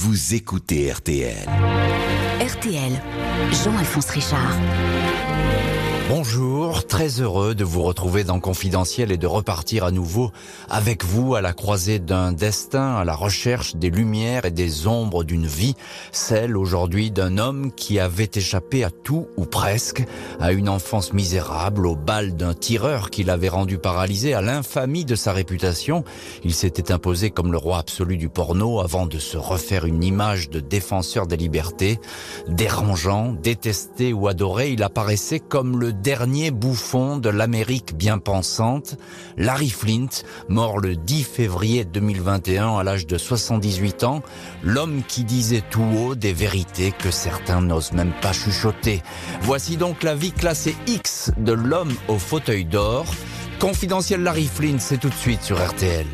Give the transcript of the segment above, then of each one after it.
vous écoutez RTL. RTL, Jean-Alphonse Richard. Bonjour, très heureux de vous retrouver dans Confidentiel et de repartir à nouveau avec vous à la croisée d'un destin, à la recherche des lumières et des ombres d'une vie, celle aujourd'hui d'un homme qui avait échappé à tout ou presque, à une enfance misérable, au bal d'un tireur qui l'avait rendu paralysé, à l'infamie de sa réputation. Il s'était imposé comme le roi absolu du porno avant de se refaire une image de défenseur des libertés. Dérangeant, détesté ou adoré, il apparaissait comme le dernier bouffon de l'Amérique bien pensante, Larry Flint, mort le 10 février 2021 à l'âge de 78 ans, l'homme qui disait tout haut des vérités que certains n'osent même pas chuchoter. Voici donc la vie classée X de l'homme au fauteuil d'or. Confidentiel Larry Flint, c'est tout de suite sur RTL.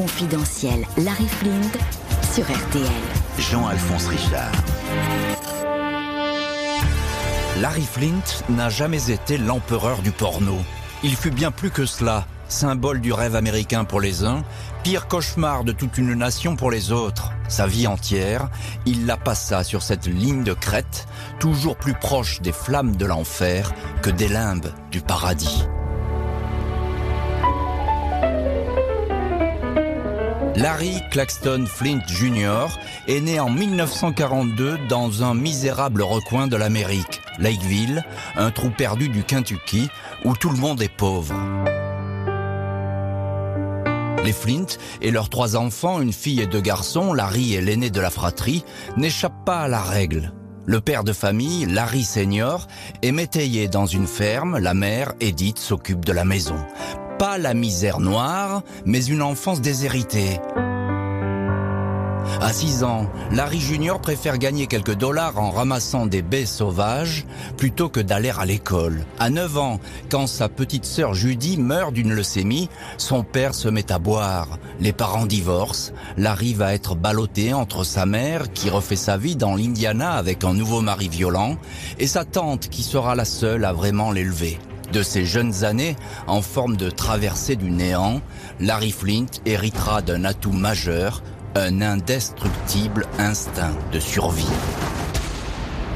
Confidentiel Larry Flint sur RTL. Jean-Alphonse Richard. Larry Flint n'a jamais été l'empereur du porno. Il fut bien plus que cela, symbole du rêve américain pour les uns, pire cauchemar de toute une nation pour les autres. Sa vie entière, il la passa sur cette ligne de crête, toujours plus proche des flammes de l'enfer que des limbes du paradis. Larry Claxton Flint Jr. est né en 1942 dans un misérable recoin de l'Amérique, Lakeville, un trou perdu du Kentucky, où tout le monde est pauvre. Les Flint et leurs trois enfants, une fille et deux garçons, Larry est l'aîné de la fratrie, n'échappent pas à la règle. Le père de famille, Larry Senior, est métayer dans une ferme, la mère, Edith, s'occupe de la maison pas la misère noire, mais une enfance déshéritée. À 6 ans, Larry Junior préfère gagner quelques dollars en ramassant des baies sauvages plutôt que d'aller à l'école. À 9 ans, quand sa petite sœur Judy meurt d'une leucémie, son père se met à boire. Les parents divorcent. Larry va être ballotté entre sa mère, qui refait sa vie dans l'Indiana avec un nouveau mari violent, et sa tante, qui sera la seule à vraiment l'élever. De ses jeunes années, en forme de traversée du néant, Larry Flint héritera d'un atout majeur, un indestructible instinct de survie.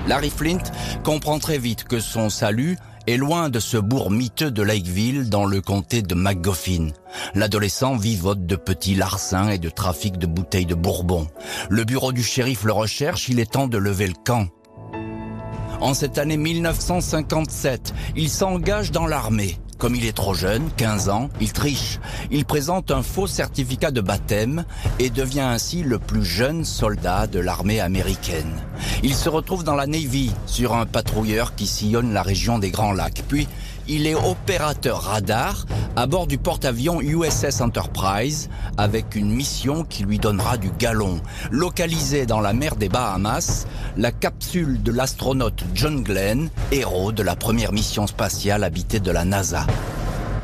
Larry Flint comprend très vite que son salut est loin de ce bourg miteux de Lakeville dans le comté de McGoffin. L'adolescent vivote de petits larcins et de trafic de bouteilles de bourbon. Le bureau du shérif le recherche, il est temps de lever le camp. En cette année 1957, il s'engage dans l'armée. Comme il est trop jeune, 15 ans, il triche. Il présente un faux certificat de baptême et devient ainsi le plus jeune soldat de l'armée américaine. Il se retrouve dans la Navy sur un patrouilleur qui sillonne la région des Grands Lacs. Puis, il est opérateur radar à bord du porte-avions USS Enterprise avec une mission qui lui donnera du galon. Localisée dans la mer des Bahamas, la capsule de l'astronaute John Glenn, héros de la première mission spatiale habitée de la NASA.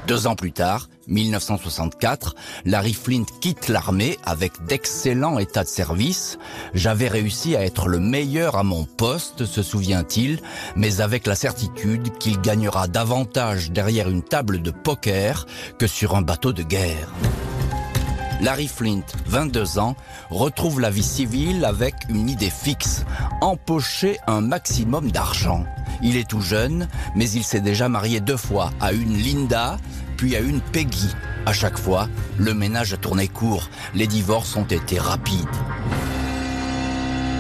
Deux ans plus tard, 1964, Larry Flint quitte l'armée avec d'excellents états de service. J'avais réussi à être le meilleur à mon poste, se souvient-il, mais avec la certitude qu'il gagnera davantage derrière une table de poker que sur un bateau de guerre. Larry Flint, 22 ans, retrouve la vie civile avec une idée fixe, empocher un maximum d'argent. Il est tout jeune, mais il s'est déjà marié deux fois à une Linda, puis à une Peggy. À chaque fois, le ménage a tourné court, les divorces ont été rapides.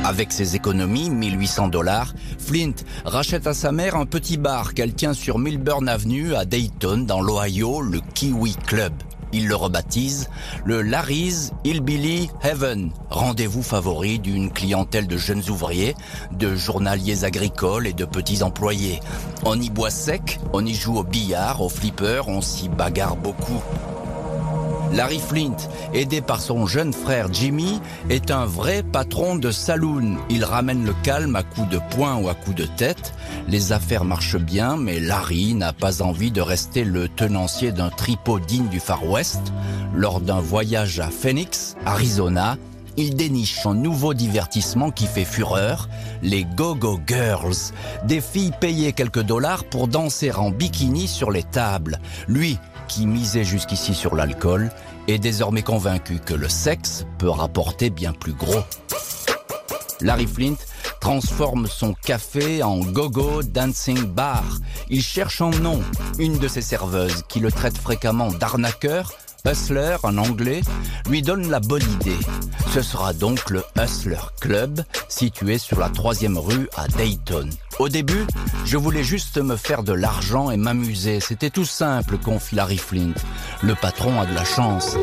Avec ses économies, 1800 dollars, Flint rachète à sa mère un petit bar qu'elle tient sur Milburn Avenue à Dayton, dans l'Ohio, le Kiwi Club. Il le rebaptise le Larry's Hillbilly Heaven, rendez-vous favori d'une clientèle de jeunes ouvriers, de journaliers agricoles et de petits employés. On y boit sec, on y joue au billard, au flipper, on s'y bagarre beaucoup. Larry Flint, aidé par son jeune frère Jimmy, est un vrai patron de saloon. Il ramène le calme à coups de poing ou à coups de tête. Les affaires marchent bien, mais Larry n'a pas envie de rester le tenancier d'un tripot digne du Far West. Lors d'un voyage à Phoenix, Arizona, il déniche son nouveau divertissement qui fait fureur, les Go-Go Girls, des filles payées quelques dollars pour danser en bikini sur les tables. Lui, qui misait jusqu'ici sur l'alcool, est désormais convaincu que le sexe peut rapporter bien plus gros. Larry Flint transforme son café en gogo dancing bar. Il cherche en nom une de ses serveuses qui le traite fréquemment d'arnaqueur Hustler en anglais, lui donne la bonne idée. Ce sera donc le Hustler Club, situé sur la troisième rue à Dayton. Au début, je voulais juste me faire de l'argent et m'amuser. C'était tout simple, confie Larry Flint. Le patron a de la chance.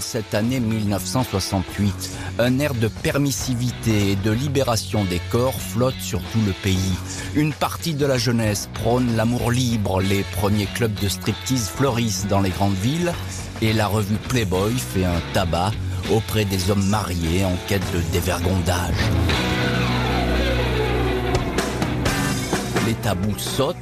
Cette année 1968, un air de permissivité et de libération des corps flotte sur tout le pays. Une partie de la jeunesse prône l'amour libre, les premiers clubs de striptease fleurissent dans les grandes villes et la revue Playboy fait un tabac auprès des hommes mariés en quête de dévergondage. Les tabous sautent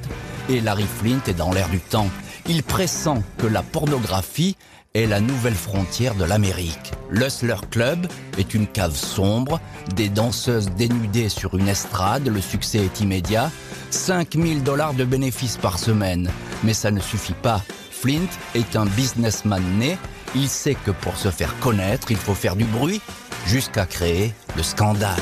et Larry Flint est dans l'air du temps. Il pressent que la pornographie est la nouvelle frontière de l'Amérique. L'Hustler Club est une cave sombre, des danseuses dénudées sur une estrade, le succès est immédiat, 5000 dollars de bénéfices par semaine. Mais ça ne suffit pas. Flint est un businessman né, il sait que pour se faire connaître, il faut faire du bruit, jusqu'à créer le scandale.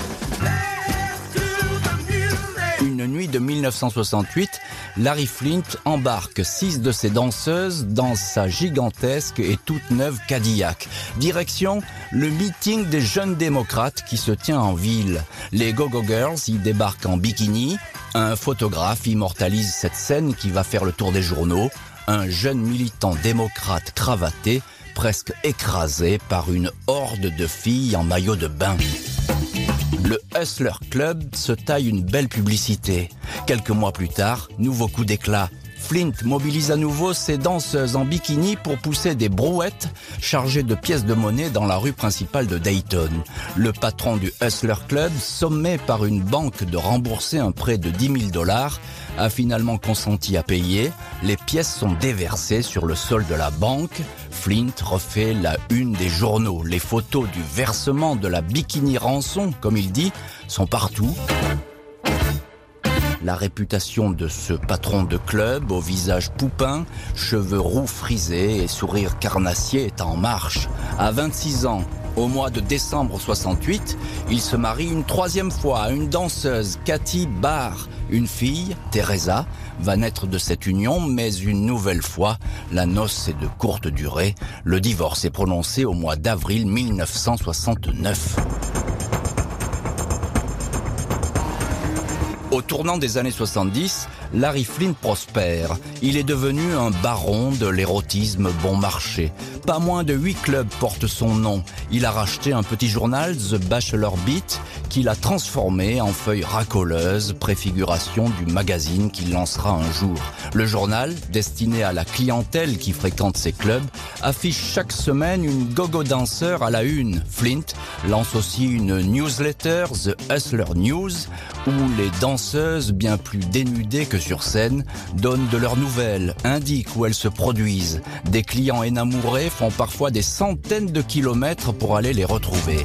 De 1968, Larry Flint embarque six de ses danseuses dans sa gigantesque et toute neuve Cadillac. Direction le meeting des jeunes démocrates qui se tient en ville. Les Go-Go Girls y débarquent en bikini. Un photographe immortalise cette scène qui va faire le tour des journaux. Un jeune militant démocrate cravaté, presque écrasé par une horde de filles en maillot de bain. Le Hustler Club se taille une belle publicité. Quelques mois plus tard, nouveau coup d'éclat. Flint mobilise à nouveau ses danseuses en bikini pour pousser des brouettes chargées de pièces de monnaie dans la rue principale de Dayton. Le patron du Hustler Club, sommé par une banque de rembourser un prêt de 10 000 dollars, a finalement consenti à payer. Les pièces sont déversées sur le sol de la banque. Flint refait la une des journaux. Les photos du versement de la bikini rançon, comme il dit, sont partout. La réputation de ce patron de club, au visage poupin, cheveux roux frisés et sourire carnassier est en marche. À 26 ans, au mois de décembre 68, il se marie une troisième fois à une danseuse, Cathy Barr. Une fille, Teresa, va naître de cette union, mais une nouvelle fois, la noce est de courte durée. Le divorce est prononcé au mois d'avril 1969. Au tournant des années 70, Larry Flint prospère. Il est devenu un baron de l'érotisme bon marché. Pas moins de huit clubs portent son nom. Il a racheté un petit journal, The Bachelor Beat, qu'il a transformé en feuille racoleuse, préfiguration du magazine qu'il lancera un jour. Le journal, destiné à la clientèle qui fréquente ces clubs, affiche chaque semaine une gogo danseur à la une. Flint lance aussi une newsletter, The Hustler News, où les bien plus dénudées que sur scène, donnent de leurs nouvelles, indiquent où elles se produisent. Des clients énamourés font parfois des centaines de kilomètres pour aller les retrouver.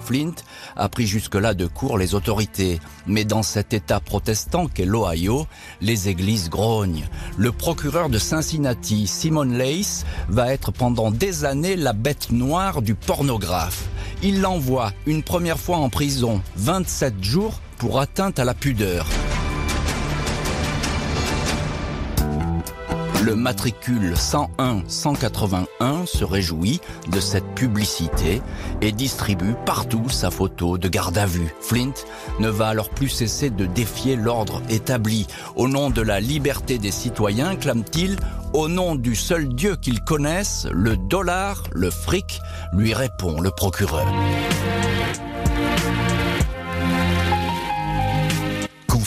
Flint a pris jusque-là de court les autorités. Mais dans cet État protestant qu'est l'Ohio, les églises grognent. Le procureur de Cincinnati, Simon Lace, va être pendant des années la bête noire du pornographe. Il l'envoie une première fois en prison, 27 jours, pour atteinte à la pudeur. Le matricule 101-181 se réjouit de cette publicité et distribue partout sa photo de garde à vue. Flint ne va alors plus cesser de défier l'ordre établi. Au nom de la liberté des citoyens, clame-t-il, au nom du seul Dieu qu'ils connaissent, le dollar, le fric, lui répond le procureur.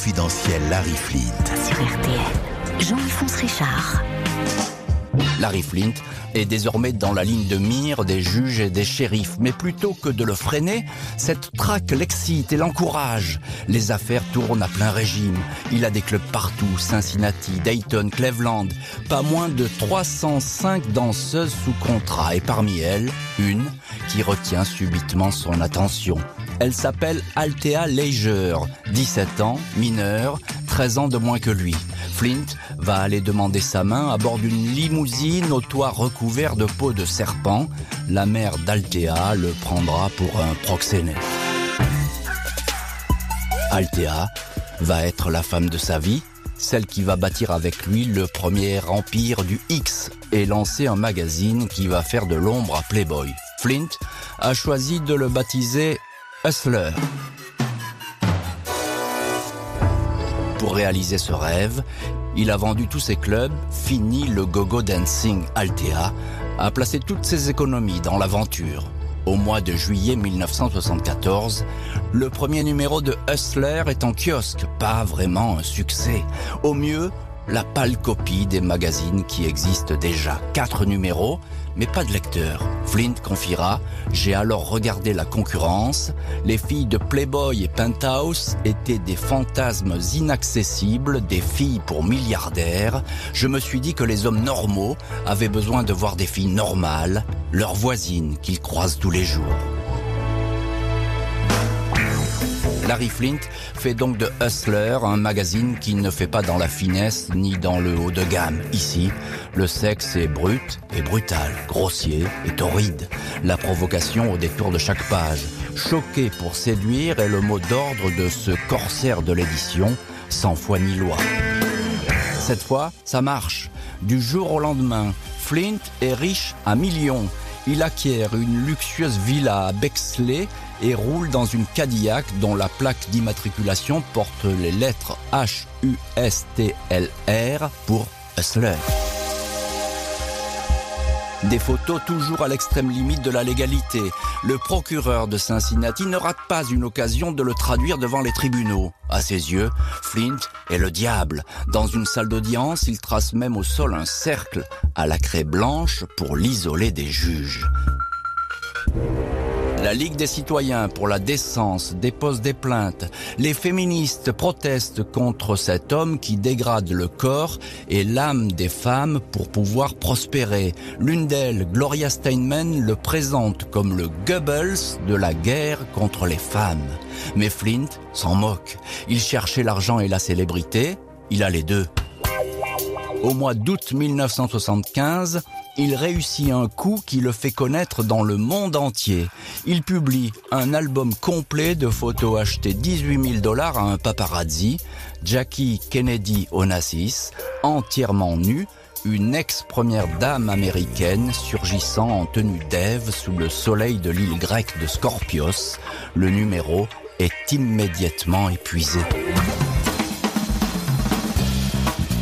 Confidentiel Larry Flint. Sur RTL, Jean-Alphonse Richard. Larry Flint est désormais dans la ligne de mire des juges et des shérifs. Mais plutôt que de le freiner, cette traque l'excite et l'encourage. Les affaires tournent à plein régime. Il a des clubs partout, Cincinnati, Dayton, Cleveland. Pas moins de 305 danseuses sous contrat et parmi elles, une qui retient subitement son attention. Elle s'appelle Althea Leisure, 17 ans, mineure, 13 ans de moins que lui. Flint va aller demander sa main à bord d'une limousine au toit recouvert de peau de serpent. La mère d'Altea le prendra pour un proxénète. Altea va être la femme de sa vie, celle qui va bâtir avec lui le premier empire du X et lancer un magazine qui va faire de l'ombre à Playboy. Flint a choisi de le baptiser Hustler. Pour réaliser ce rêve, il a vendu tous ses clubs, fini le gogo dancing Altea, a placé toutes ses économies dans l'aventure. Au mois de juillet 1974, le premier numéro de Hustler est en kiosque, pas vraiment un succès. Au mieux, la pâle copie des magazines qui existent déjà. Quatre numéros, mais pas de lecteur. Flint confiera, j'ai alors regardé la concurrence. Les filles de Playboy et Penthouse étaient des fantasmes inaccessibles, des filles pour milliardaires. Je me suis dit que les hommes normaux avaient besoin de voir des filles normales, leurs voisines qu'ils croisent tous les jours. Larry Flint fait donc de Hustler un magazine qui ne fait pas dans la finesse ni dans le haut de gamme. Ici, le sexe est brut et brutal, grossier et torride. La provocation au détour de chaque page. Choqué pour séduire est le mot d'ordre de ce corsaire de l'édition, sans foi ni loi. Cette fois, ça marche. Du jour au lendemain, Flint est riche à millions. Il acquiert une luxueuse villa à Bexley et roule dans une Cadillac dont la plaque d'immatriculation porte les lettres H-U-S-T-L-R pour Hustler. Des photos toujours à l'extrême limite de la légalité. Le procureur de Cincinnati ne rate pas une occasion de le traduire devant les tribunaux. À ses yeux, Flint est le diable. Dans une salle d'audience, il trace même au sol un cercle à la craie blanche pour l'isoler des juges. La Ligue des citoyens pour la décence dépose des plaintes. Les féministes protestent contre cet homme qui dégrade le corps et l'âme des femmes pour pouvoir prospérer. L'une d'elles, Gloria Steinman, le présente comme le Goebbels de la guerre contre les femmes. Mais Flint s'en moque. Il cherchait l'argent et la célébrité. Il a les deux. Au mois d'août 1975, il réussit un coup qui le fait connaître dans le monde entier. Il publie un album complet de photos achetées 18 000 dollars à un paparazzi, Jackie Kennedy Onassis, entièrement nue, une ex-première dame américaine surgissant en tenue d'Ève sous le soleil de l'île grecque de Scorpios. Le numéro est immédiatement épuisé.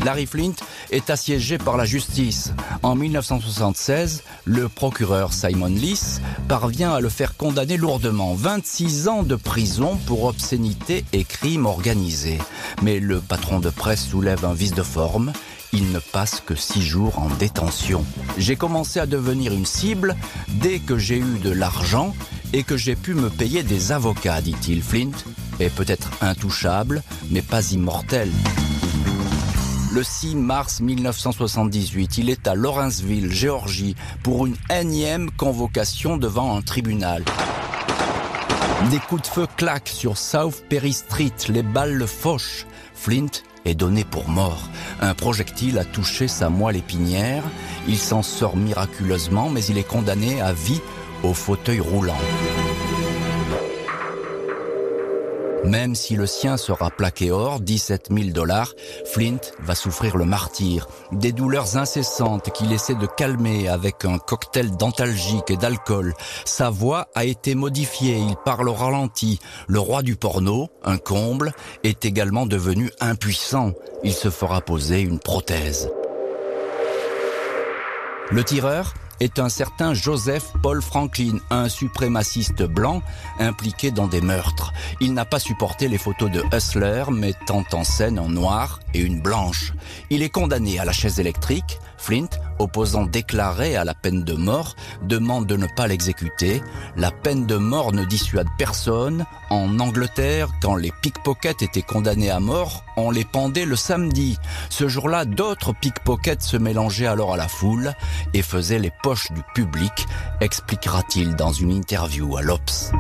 Larry Flint est assiégé par la justice. En 1976, le procureur Simon Lees parvient à le faire condamner lourdement. 26 ans de prison pour obscénité et crime organisé. Mais le patron de presse soulève un vice de forme. Il ne passe que six jours en détention. J'ai commencé à devenir une cible dès que j'ai eu de l'argent et que j'ai pu me payer des avocats, dit-il. Flint est peut-être intouchable, mais pas immortel. Le 6 mars 1978, il est à Lawrenceville, Géorgie, pour une énième convocation devant un tribunal. Des coups de feu claquent sur South Perry Street, les balles le fauchent. Flint est donné pour mort. Un projectile a touché sa moelle épinière. Il s'en sort miraculeusement, mais il est condamné à vie au fauteuil roulant. Même si le sien sera plaqué or, 17 000 dollars, Flint va souffrir le martyr. Des douleurs incessantes qu'il essaie de calmer avec un cocktail d'antalgique et d'alcool. Sa voix a été modifiée, il parle au ralenti. Le roi du porno, un comble, est également devenu impuissant. Il se fera poser une prothèse. Le tireur est un certain Joseph Paul Franklin, un suprémaciste blanc impliqué dans des meurtres. Il n'a pas supporté les photos de Hustler mettant en scène un noir et une blanche. Il est condamné à la chaise électrique. Flint, opposant déclaré à la peine de mort, demande de ne pas l'exécuter. La peine de mort ne dissuade personne. En Angleterre, quand les pickpockets étaient condamnés à mort, on les pendait le samedi. Ce jour-là, d'autres pickpockets se mélangeaient alors à la foule et faisaient les poches du public, expliquera-t-il dans une interview à l'Obs.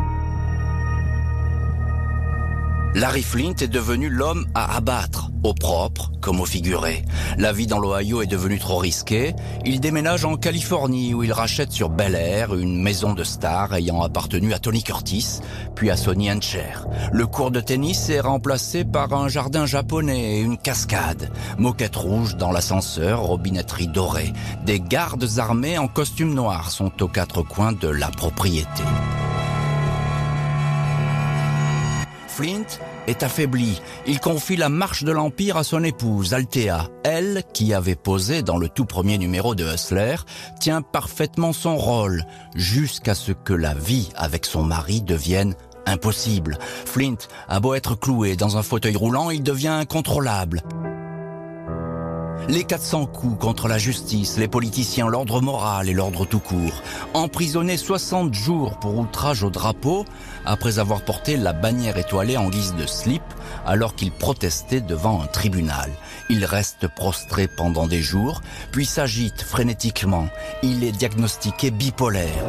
Larry Flint est devenu l'homme à abattre, au propre comme au figuré. La vie dans l'Ohio est devenue trop risquée. Il déménage en Californie où il rachète sur Bel Air une maison de stars ayant appartenu à Tony Curtis, puis à Sonny Hancher. Le cours de tennis est remplacé par un jardin japonais et une cascade. Moquette rouge dans l'ascenseur, robinetterie dorée. Des gardes armés en costume noir sont aux quatre coins de la propriété. Flint est affaibli. Il confie la marche de l'Empire à son épouse, Althea. Elle, qui avait posé dans le tout premier numéro de Hustler, tient parfaitement son rôle, jusqu'à ce que la vie avec son mari devienne impossible. Flint a beau être cloué dans un fauteuil roulant, il devient incontrôlable. Les 400 coups contre la justice, les politiciens, l'ordre moral et l'ordre tout court. Emprisonné 60 jours pour outrage au drapeau, après avoir porté la bannière étoilée en guise de slip, alors qu'il protestait devant un tribunal. Il reste prostré pendant des jours, puis s'agite frénétiquement. Il est diagnostiqué bipolaire.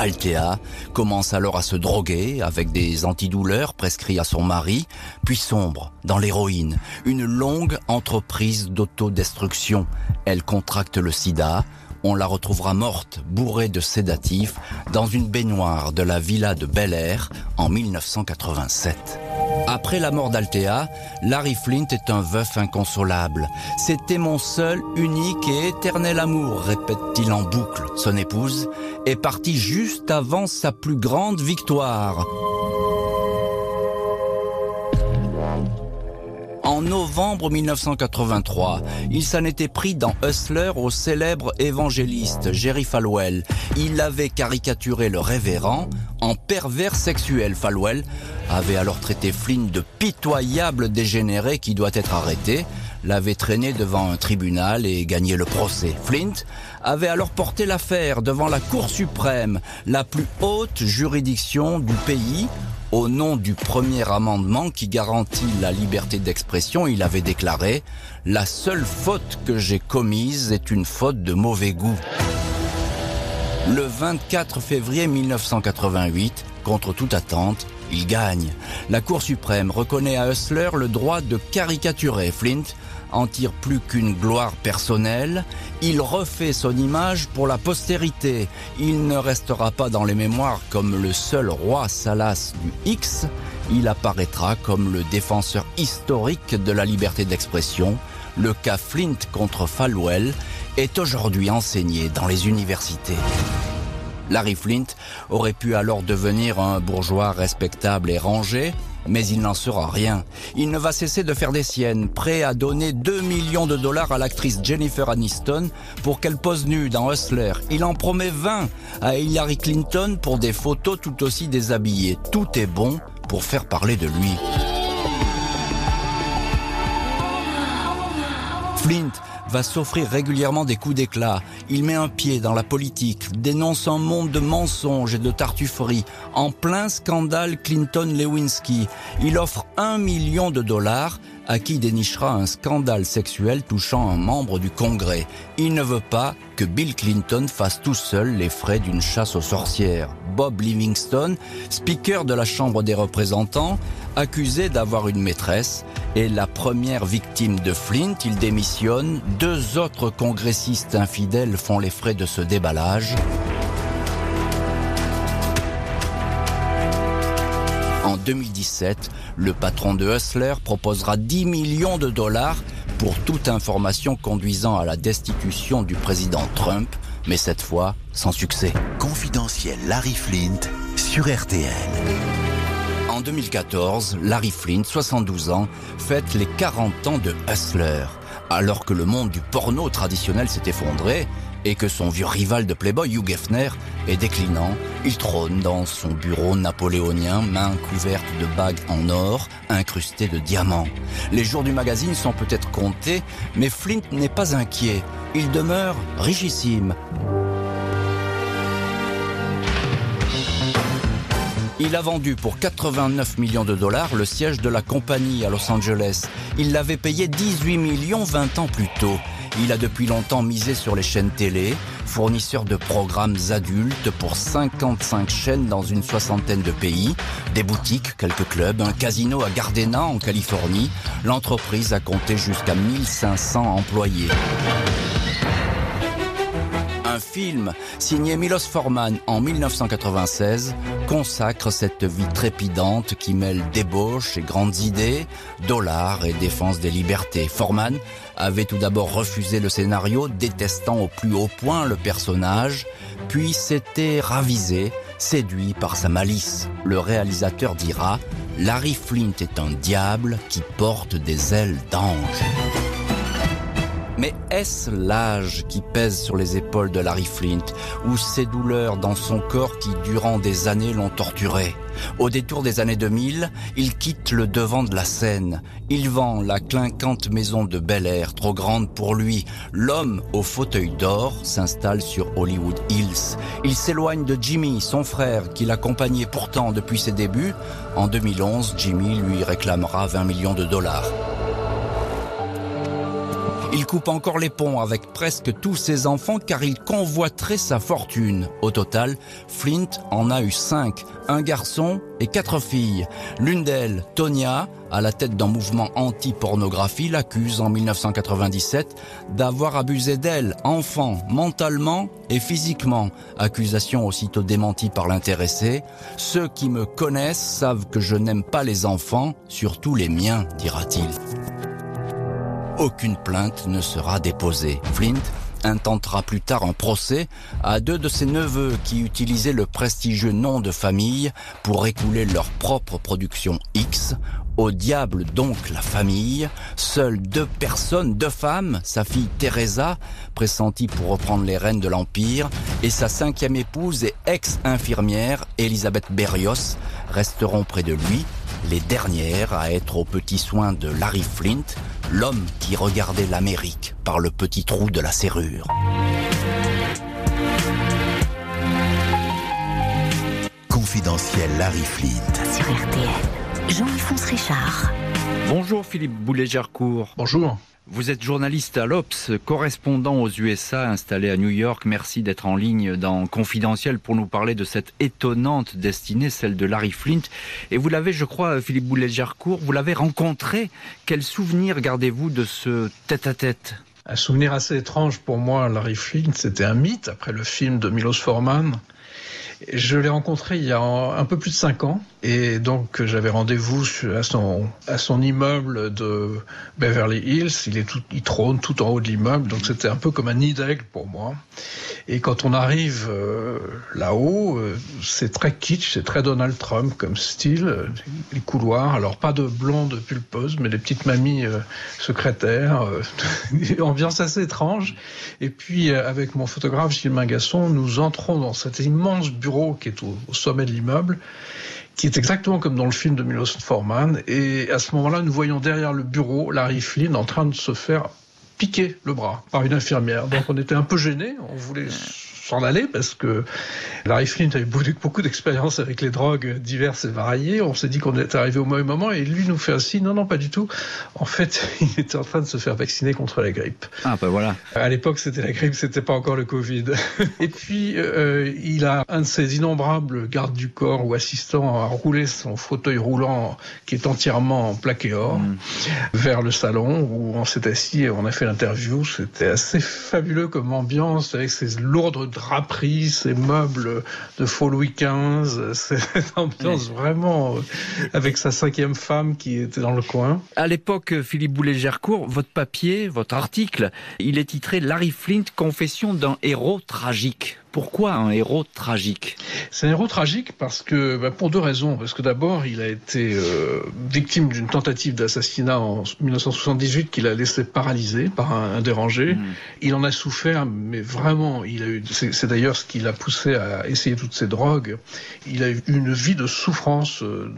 Althea commence alors à se droguer avec des antidouleurs prescrits à son mari, puis sombre dans l'héroïne, une longue entreprise d'autodestruction. Elle contracte le sida, on la retrouvera morte, bourrée de sédatifs, dans une baignoire de la villa de Bel Air en 1987. Après la mort d'Althea, Larry Flint est un veuf inconsolable. C'était mon seul, unique et éternel amour, répète-t-il en boucle. Son épouse est partie juste avant sa plus grande victoire. Novembre 1983, il s'en était pris dans Hustler au célèbre évangéliste Jerry Falwell. Il avait caricaturé le révérend en pervers sexuel. Falwell avait alors traité Flynn de pitoyable dégénéré qui doit être arrêté, l'avait traîné devant un tribunal et gagné le procès. Flint avait alors porté l'affaire devant la Cour suprême, la plus haute juridiction du pays, au nom du premier amendement qui garantit la liberté d'expression, il avait déclaré ⁇ La seule faute que j'ai commise est une faute de mauvais goût ⁇ Le 24 février 1988, contre toute attente, il gagne. La Cour suprême reconnaît à Hustler le droit de caricaturer Flint en tire plus qu'une gloire personnelle, il refait son image pour la postérité. Il ne restera pas dans les mémoires comme le seul roi Salas du X, il apparaîtra comme le défenseur historique de la liberté d'expression. Le cas Flint contre Falwell est aujourd'hui enseigné dans les universités. Larry Flint aurait pu alors devenir un bourgeois respectable et rangé, mais il n'en sera rien. Il ne va cesser de faire des siennes, prêt à donner 2 millions de dollars à l'actrice Jennifer Aniston pour qu'elle pose nue dans Hustler. Il en promet 20 à Hillary Clinton pour des photos tout aussi déshabillées. Tout est bon pour faire parler de lui. Flint va s'offrir régulièrement des coups d'éclat. Il met un pied dans la politique, dénonce un monde de mensonges et de tartufferie. En plein scandale Clinton-Lewinsky, il offre un million de dollars à qui dénichera un scandale sexuel touchant un membre du Congrès. Il ne veut pas que Bill Clinton fasse tout seul les frais d'une chasse aux sorcières. Bob Livingstone, speaker de la Chambre des représentants, accusé d'avoir une maîtresse, est la première victime de Flint. Il démissionne. Deux autres congressistes infidèles font les frais de ce déballage. En 2017, le patron de Hustler proposera 10 millions de dollars pour toute information conduisant à la destitution du président Trump, mais cette fois sans succès. Confidentiel Larry Flint sur RTL. En 2014, Larry Flint, 72 ans, fête les 40 ans de Hustler. Alors que le monde du porno traditionnel s'est effondré, et que son vieux rival de Playboy, Hugh Hefner, est déclinant, il trône dans son bureau napoléonien, main couverte de bagues en or, incrustées de diamants. Les jours du magazine sont peut-être comptés, mais Flint n'est pas inquiet. Il demeure richissime. Il a vendu pour 89 millions de dollars le siège de la compagnie à Los Angeles. Il l'avait payé 18 millions 20 ans plus tôt. Il a depuis longtemps misé sur les chaînes télé, fournisseur de programmes adultes pour 55 chaînes dans une soixantaine de pays, des boutiques, quelques clubs, un casino à Gardena en Californie. L'entreprise a compté jusqu'à 1500 employés film signé Milos Forman en 1996 consacre cette vie trépidante qui mêle débauche et grandes idées, dollars et défense des libertés. Forman avait tout d'abord refusé le scénario, détestant au plus haut point le personnage, puis s'était ravisé, séduit par sa malice. Le réalisateur dira Larry Flint est un diable qui porte des ailes d'ange. Mais est-ce l'âge qui pèse sur les épaules de Larry Flint ou ces douleurs dans son corps qui durant des années l'ont torturé? Au détour des années 2000, il quitte le devant de la scène. Il vend la clinquante maison de Bel Air, trop grande pour lui. L'homme au fauteuil d'or s'installe sur Hollywood Hills. Il s'éloigne de Jimmy, son frère, qui l'accompagnait pourtant depuis ses débuts. En 2011, Jimmy lui réclamera 20 millions de dollars. Il coupe encore les ponts avec presque tous ses enfants car il convoiterait sa fortune. Au total, Flint en a eu cinq, un garçon et quatre filles. L'une d'elles, Tonya, à la tête d'un mouvement anti-pornographie, l'accuse en 1997 d'avoir abusé d'elle, enfant, mentalement et physiquement. Accusation aussitôt démentie par l'intéressé. Ceux qui me connaissent savent que je n'aime pas les enfants, surtout les miens, dira-t-il aucune plainte ne sera déposée. Flint intentera plus tard un procès à deux de ses neveux qui utilisaient le prestigieux nom de famille pour écouler leur propre production X. Au diable donc la famille, seules deux personnes, deux femmes, sa fille Teresa, pressentie pour reprendre les rênes de l'Empire, et sa cinquième épouse et ex-infirmière, Elisabeth Berrios, resteront près de lui, les dernières à être aux petits soins de Larry Flint, l'homme qui regardait l'Amérique par le petit trou de la serrure. Confidentiel Larry Flint. Sur RTL, Jean-Alphonse Richard. Bonjour Philippe Boulet-Gercourt. Bonjour. Vous êtes journaliste à l'Obs, correspondant aux USA installé à New York. Merci d'être en ligne dans Confidentiel pour nous parler de cette étonnante destinée, celle de Larry Flint. Et vous l'avez, je crois, Philippe Boulet-Gercourt, vous l'avez rencontré. Quel souvenir gardez-vous de ce tête-à-tête? Un souvenir assez étrange pour moi, Larry Flint, c'était un mythe après le film de Milos Forman. Je l'ai rencontré il y a un peu plus de cinq ans et donc j'avais rendez-vous à son, à son immeuble de Beverly Hills. Il, est tout, il trône tout en haut de l'immeuble, donc c'était un peu comme un nid d'aigle pour moi. Et quand on arrive euh, là-haut, euh, c'est très kitsch, c'est très Donald Trump comme style, euh, les couloirs. Alors pas de blondes pulpeuses, mais des petites mamies euh, secrétaires. ambiance assez étrange. Et puis avec mon photographe Gilles Mingasson, nous entrons dans cet immense bureau qui est au, au sommet de l'immeuble, qui est exactement comme dans le film de Milos Forman. Et à ce moment-là, nous voyons derrière le bureau Larry Flynn en train de se faire piquer le bras par une infirmière. Donc on était un peu gênés, on voulait s'en aller parce que Larry Flint avait beaucoup d'expérience avec les drogues diverses et variées. On s'est dit qu'on était arrivé au mauvais moment et lui nous fait ainsi. Non, non, pas du tout. En fait, il était en train de se faire vacciner contre la grippe. Ah, ben voilà. À l'époque, c'était la grippe, c'était pas encore le Covid. et puis, euh, il a un de ses innombrables gardes du corps ou assistants à rouler son fauteuil roulant qui est entièrement plaqué or mm. vers le salon où on s'est assis et on a fait l'interview. C'était assez fabuleux comme ambiance avec ces lourdes draperies, ces meubles de faux Louis XV, cette ambiance vraiment euh, avec sa cinquième femme qui était dans le coin. À l'époque, Philippe Boulet-Gercourt, votre papier, votre article, il est titré Larry Flint, confession d'un héros tragique. Pourquoi un héros tragique? C'est un héros tragique parce que, bah, pour deux raisons. Parce que d'abord, il a été euh, victime d'une tentative d'assassinat en 1978 qu'il a laissé paralysé par un, un dérangé. Mmh. Il en a souffert, mais vraiment, il a eu. C'est d'ailleurs ce qui l'a poussé à essayer toutes ces drogues. Il a eu une vie de souffrance. Euh.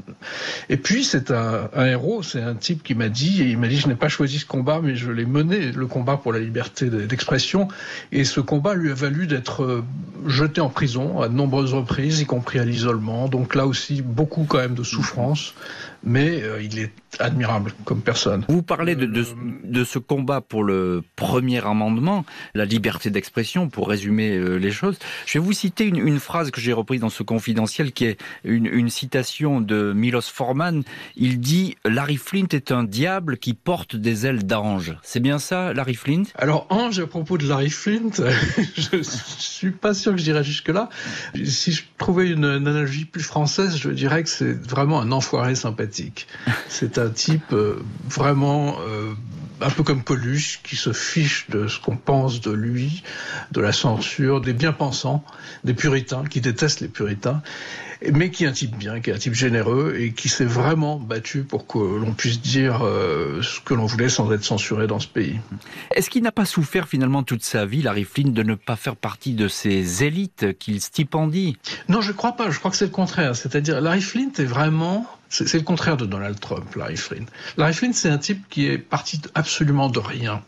Et puis, c'est un, un, héros. C'est un type qui m'a dit, et il m'a dit, je n'ai pas choisi ce combat, mais je l'ai mené, le combat pour la liberté d'expression. Et ce combat lui a valu d'être euh, jeté en prison à de nombreuses reprises, y compris à l'isolement. Donc là aussi, beaucoup quand même de souffrance. Mais euh, il est admirable comme personne. Vous parlez de, de, de, ce combat pour le premier amendement, la liberté d'expression, pour résumer euh, les choses. Je vais vous citer une, une phrase que j'ai reprise dans ce confidentiel, qui est une, une citation de Milos Forman. Il dit « Larry Flint est un diable qui porte des ailes d'ange ». C'est bien ça, Larry Flint? Alors, ange, à propos de Larry Flint, je suis pas sûr que je dirais jusque-là. Si je trouvais une, une analogie plus française, je dirais que c'est vraiment un enfoiré sympathique. C'est un type euh, vraiment euh, un peu comme Coluche, qui se fiche de ce qu'on pense de lui, de la censure, des bien-pensants, des puritains, qui détestent les puritains, mais qui est un type bien, qui est un type généreux et qui s'est vraiment battu pour que l'on puisse dire euh, ce que l'on voulait sans être censuré dans ce pays. Est-ce qu'il n'a pas souffert finalement toute sa vie, Larry Flynn, de ne pas faire partie de ces élites qu'il stipendie? Non, je crois pas. Je crois que c'est le contraire. C'est-à-dire, Larry Flint est vraiment c'est le contraire de Donald Trump, Larry Flynn. Larry Flynn, c'est un type qui est parti absolument de rien,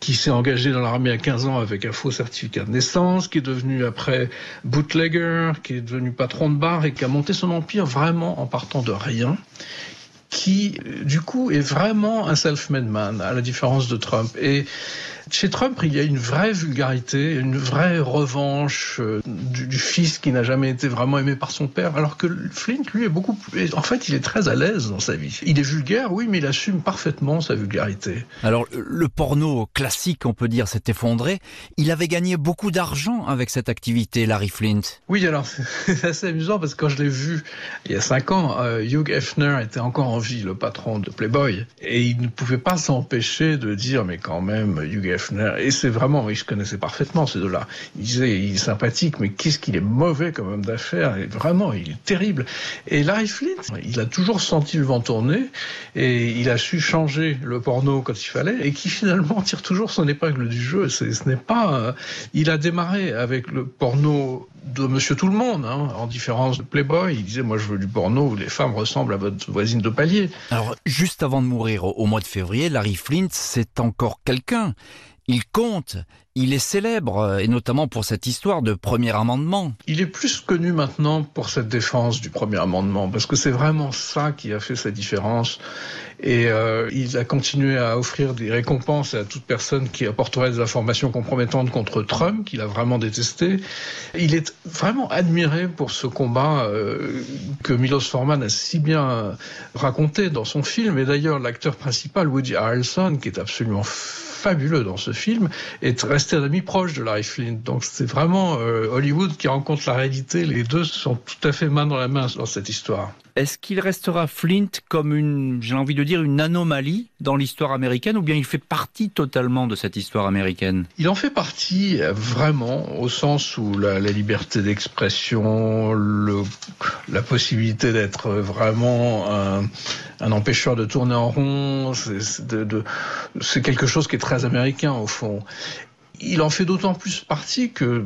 qui s'est engagé dans l'armée à 15 ans avec un faux certificat de naissance, qui est devenu après bootlegger, qui est devenu patron de bar et qui a monté son empire vraiment en partant de rien qui, du coup, est vraiment un self-made man, à la différence de Trump. Et chez Trump, il y a une vraie vulgarité, une vraie revanche euh, du, du, fils qui n'a jamais été vraiment aimé par son père, alors que Flint, lui, est beaucoup plus... En fait, il est très à l'aise dans sa vie. Il est vulgaire, oui, mais il assume parfaitement sa vulgarité. Alors, le porno classique, on peut dire, s'est effondré. Il avait gagné beaucoup d'argent avec cette activité, Larry Flint. Oui, alors, c'est assez amusant, parce que quand je l'ai vu il y a cinq ans, euh, Hugh Hefner était encore en vie, le patron de Playboy, et il ne pouvait pas s'empêcher de dire, mais quand même, Hugh Hefner, et c'est vraiment, il se connaissait parfaitement ces deux-là. Il disait, il est sympathique, mais qu'est-ce qu'il est mauvais comme homme d'affaires, vraiment, il est terrible. Et Larry Flint, il a toujours senti le vent tourner, et il a su changer le porno quand il fallait, et qui finalement tire toujours son épingle du jeu. Ce n'est pas, euh, il a démarré avec le porno de Monsieur Tout le Monde, hein, en différence de Playboy. Il disait, moi je veux du porno où les femmes ressemblent à votre voisine de palier. Alors, juste avant de mourir au mois de février, Larry Flint, c'est encore quelqu'un. Il compte, il est célèbre, et notamment pour cette histoire de premier amendement. Il est plus connu maintenant pour cette défense du premier amendement, parce que c'est vraiment ça qui a fait sa différence. Et euh, il a continué à offrir des récompenses à toute personne qui apporterait des informations compromettantes contre Trump, qu'il a vraiment détesté. Il est vraiment admiré pour ce combat euh, que Milos Forman a si bien raconté dans son film. Et d'ailleurs, l'acteur principal, Woody Harrelson, qui est absolument fabuleux dans ce film, est resté un ami proche de Larry Flint. Donc c'est vraiment euh, Hollywood qui rencontre la réalité. Les deux sont tout à fait main dans la main dans cette histoire. Est-ce qu'il restera Flint comme une, j'ai envie de dire, une anomalie dans l'histoire américaine ou bien il fait partie totalement de cette histoire américaine? Il en fait partie vraiment au sens où la, liberté d'expression, la possibilité d'être vraiment un, empêcheur de tourner en rond, c'est quelque chose qui est très américain au fond il en fait d'autant plus partie que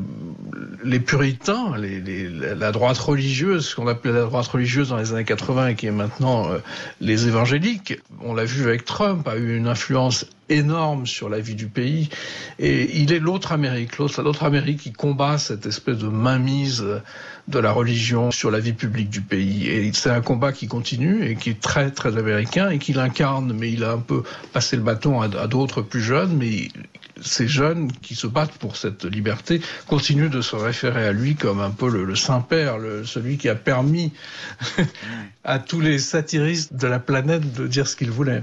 les puritains, la droite religieuse, ce qu'on appelait la droite religieuse dans les années 80 et qui est maintenant euh, les évangéliques, on l'a vu avec Trump, a eu une influence énorme sur la vie du pays. Et il est l'autre Amérique, l'autre Amérique qui combat cette espèce de mainmise de la religion sur la vie publique du pays. Et c'est un combat qui continue et qui est très très américain et qu'il incarne, mais il a un peu passé le bâton à, d'autres plus jeunes, mais ces jeunes qui se battent pour cette liberté continuent de se référer à lui comme un peu le, le Saint-Père, celui qui a permis à tous les satiristes de la planète de dire ce qu'ils voulaient.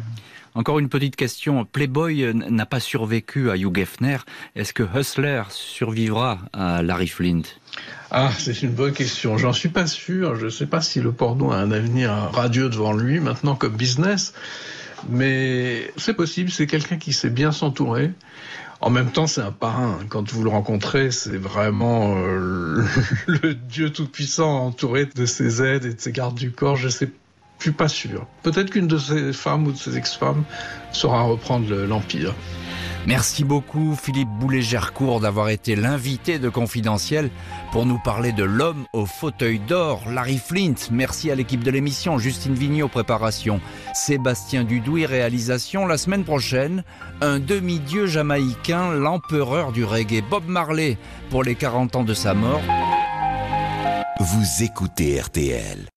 Encore une petite question. Playboy n'a pas survécu à Hugh Hefner. Est-ce que Hustler survivra à Larry Flint? Ah, c'est une bonne question. J'en suis pas sûr. Je ne sais pas si le porno a un avenir radieux devant lui maintenant comme business. Mais c'est possible. C'est quelqu'un qui sait bien s'entourer. En même temps, c'est un parrain. Quand vous le rencontrez, c'est vraiment euh, le Dieu tout-puissant entouré de ses aides et de ses gardes du corps. Je sais je suis pas sûr. Peut-être qu'une de ces femmes ou de ces ex-femmes saura reprendre l'Empire. Merci beaucoup Philippe Boulet-Gercourt d'avoir été l'invité de Confidentiel pour nous parler de l'homme au fauteuil d'or, Larry Flint. Merci à l'équipe de l'émission, Justine Vignot, préparation, Sébastien Dudouis, réalisation. La semaine prochaine, un demi-dieu jamaïcain, l'empereur du reggae, Bob Marley, pour les 40 ans de sa mort. Vous écoutez RTL.